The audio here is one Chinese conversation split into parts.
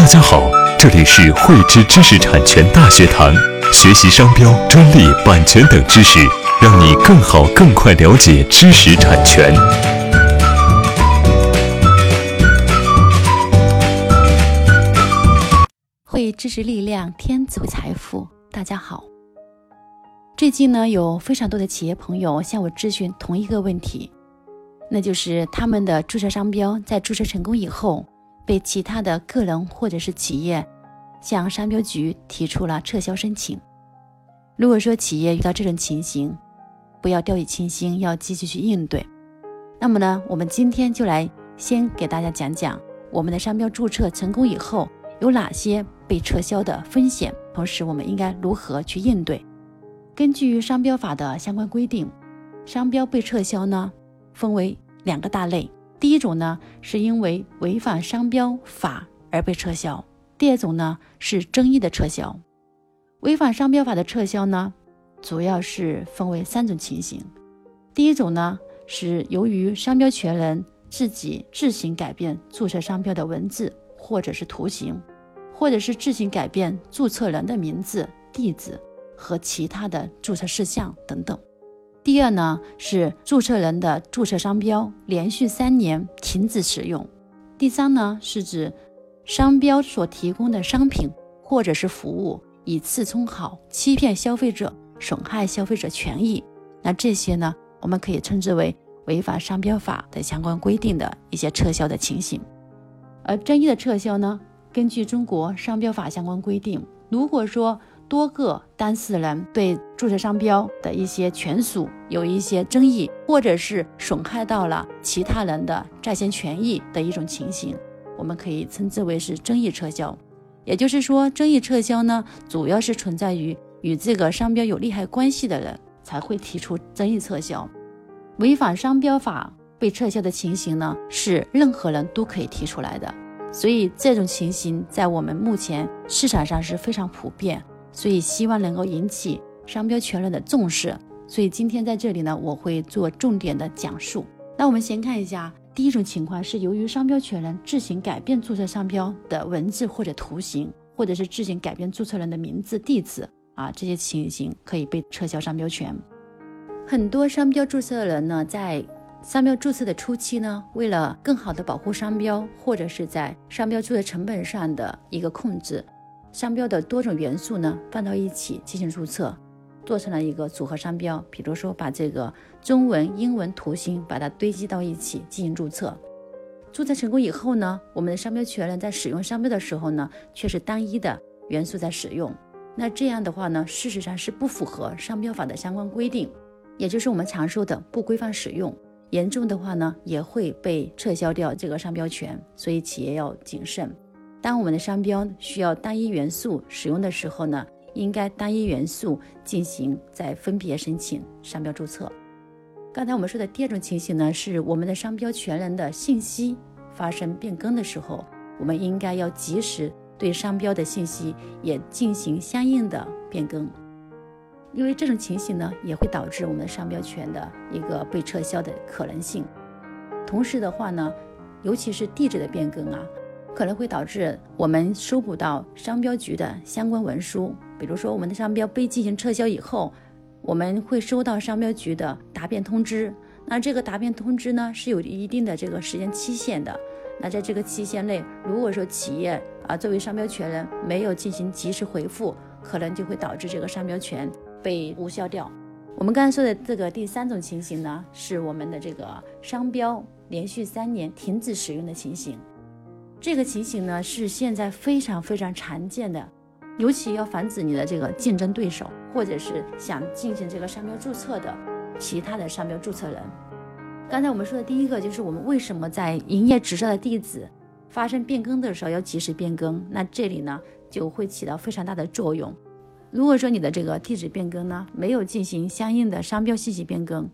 大家好，这里是汇知知识产权大学堂，学习商标、专利、版权等知识，让你更好、更快了解知识产权。汇知识力量，天子财富。大家好，最近呢，有非常多的企业朋友向我咨询同一个问题，那就是他们的注册商标在注册成功以后。被其他的个人或者是企业向商标局提出了撤销申请。如果说企业遇到这种情形，不要掉以轻心，要积极去应对。那么呢，我们今天就来先给大家讲讲我们的商标注册成功以后有哪些被撤销的风险，同时我们应该如何去应对。根据商标法的相关规定，商标被撤销呢，分为两个大类。第一种呢，是因为违反商标法而被撤销；第二种呢，是争议的撤销。违反商标法的撤销呢，主要是分为三种情形。第一种呢，是由于商标权人自己自行改变注册商标的文字或者是图形，或者是自行改变注册人的名字、地址和其他的注册事项等等。第二呢，是注册人的注册商标连续三年停止使用。第三呢，是指商标所提供的商品或者是服务以次充好、欺骗消费者、损害消费者权益。那这些呢，我们可以称之为违反商标法的相关规定的一些撤销的情形。而争议的撤销呢，根据中国商标法相关规定，如果说多个当事人对注册商标的一些权属有一些争议，或者是损害到了其他人的在先权益的一种情形，我们可以称之为是争议撤销。也就是说，争议撤销呢，主要是存在于与这个商标有利害关系的人才会提出争议撤销。违反商标法被撤销的情形呢，是任何人都可以提出来的。所以这种情形在我们目前市场上是非常普遍。所以希望能够引起商标权人的重视，所以今天在这里呢，我会做重点的讲述。那我们先看一下，第一种情况是由于商标权人自行改变注册商标的文字或者图形，或者是自行改变注册人的名字、地址啊，这些情形可以被撤销商标权。很多商标注册人呢，在商标注册的初期呢，为了更好的保护商标，或者是在商标注册成本上的一个控制。商标的多种元素呢放到一起进行注册，做成了一个组合商标。比如说，把这个中文、英文图形把它堆积到一起进行注册。注册成功以后呢，我们的商标权人在使用商标的时候呢，却是单一的元素在使用。那这样的话呢，事实上是不符合商标法的相关规定，也就是我们常说的不规范使用。严重的话呢，也会被撤销掉这个商标权。所以企业要谨慎。当我们的商标需要单一元素使用的时候呢，应该单一元素进行再分别申请商标注册。刚才我们说的第二种情形呢，是我们的商标权人的信息发生变更的时候，我们应该要及时对商标的信息也进行相应的变更，因为这种情形呢，也会导致我们的商标权的一个被撤销的可能性。同时的话呢，尤其是地址的变更啊。可能会导致我们收不到商标局的相关文书，比如说我们的商标被进行撤销以后，我们会收到商标局的答辩通知。那这个答辩通知呢是有一定的这个时间期限的。那在这个期限内，如果说企业啊作为商标权人没有进行及时回复，可能就会导致这个商标权被无效掉。我们刚才说的这个第三种情形呢，是我们的这个商标连续三年停止使用的情形。这个情形呢是现在非常非常常见的，尤其要防止你的这个竞争对手，或者是想进行这个商标注册的其他的商标注册人。刚才我们说的第一个就是我们为什么在营业执照的地址发生变更的时候要及时变更，那这里呢就会起到非常大的作用。如果说你的这个地址变更呢没有进行相应的商标信息变更，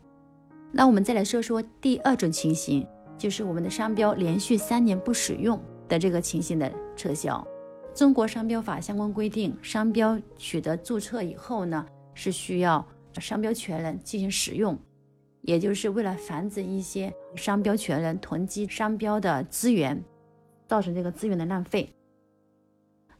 那我们再来说说第二种情形，就是我们的商标连续三年不使用。的这个情形的撤销，中国商标法相关规定，商标取得注册以后呢，是需要商标权人进行使用，也就是为了防止一些商标权人囤积商标的资源，造成这个资源的浪费。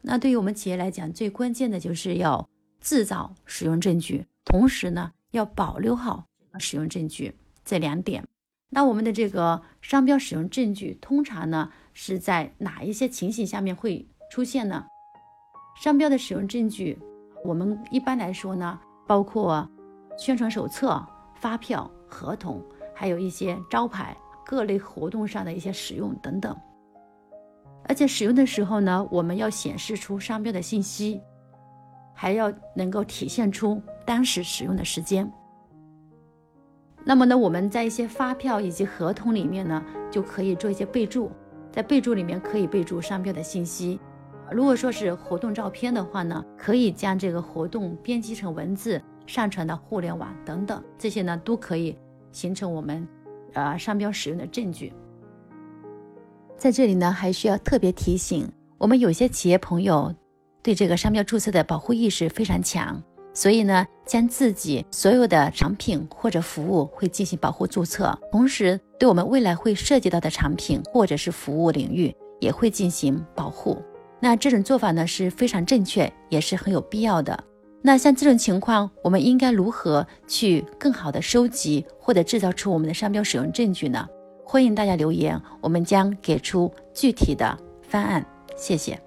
那对于我们企业来讲，最关键的就是要制造使用证据，同时呢要保留好使用证据这两点。那我们的这个商标使用证据通常呢是在哪一些情形下面会出现呢？商标的使用证据，我们一般来说呢，包括宣传手册、发票、合同，还有一些招牌、各类活动上的一些使用等等。而且使用的时候呢，我们要显示出商标的信息，还要能够体现出当时使用的时间。那么呢，我们在一些发票以及合同里面呢，就可以做一些备注，在备注里面可以备注商标的信息。如果说是活动照片的话呢，可以将这个活动编辑成文字，上传到互联网等等，这些呢都可以形成我们呃商标使用的证据。在这里呢，还需要特别提醒，我们有些企业朋友对这个商标注册的保护意识非常强，所以呢，将自己所有的产品或者服务会进行保护注册，同时对我们未来会涉及到的产品或者是服务领域也会进行保护。那这种做法呢是非常正确，也是很有必要的。那像这种情况，我们应该如何去更好的收集或者制造出我们的商标使用证据呢？欢迎大家留言，我们将给出具体的方案。谢谢。